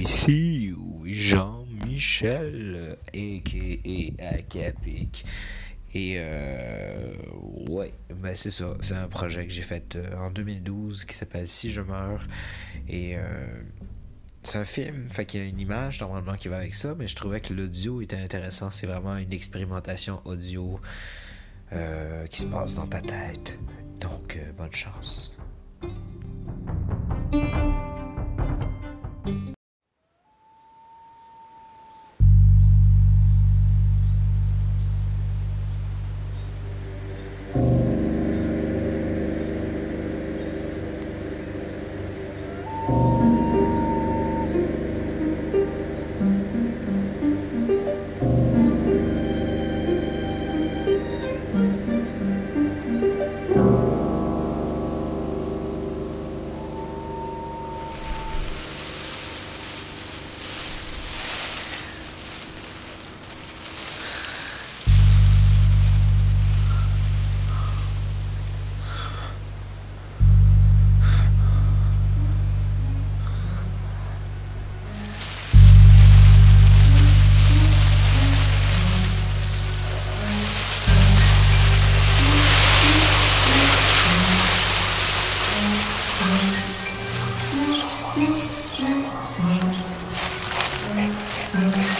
ici Jean-Michel, a.k.a. Acapic. Et euh, ouais, ben c'est ça. C'est un projet que j'ai fait euh, en 2012 qui s'appelle Si je meurs. Et euh, c'est un film, fait qu'il y a une image normalement qui va avec ça, mais je trouvais que l'audio était intéressant. C'est vraiment une expérimentation audio euh, qui se passe dans ta tête. Donc, bonne chance. 嗯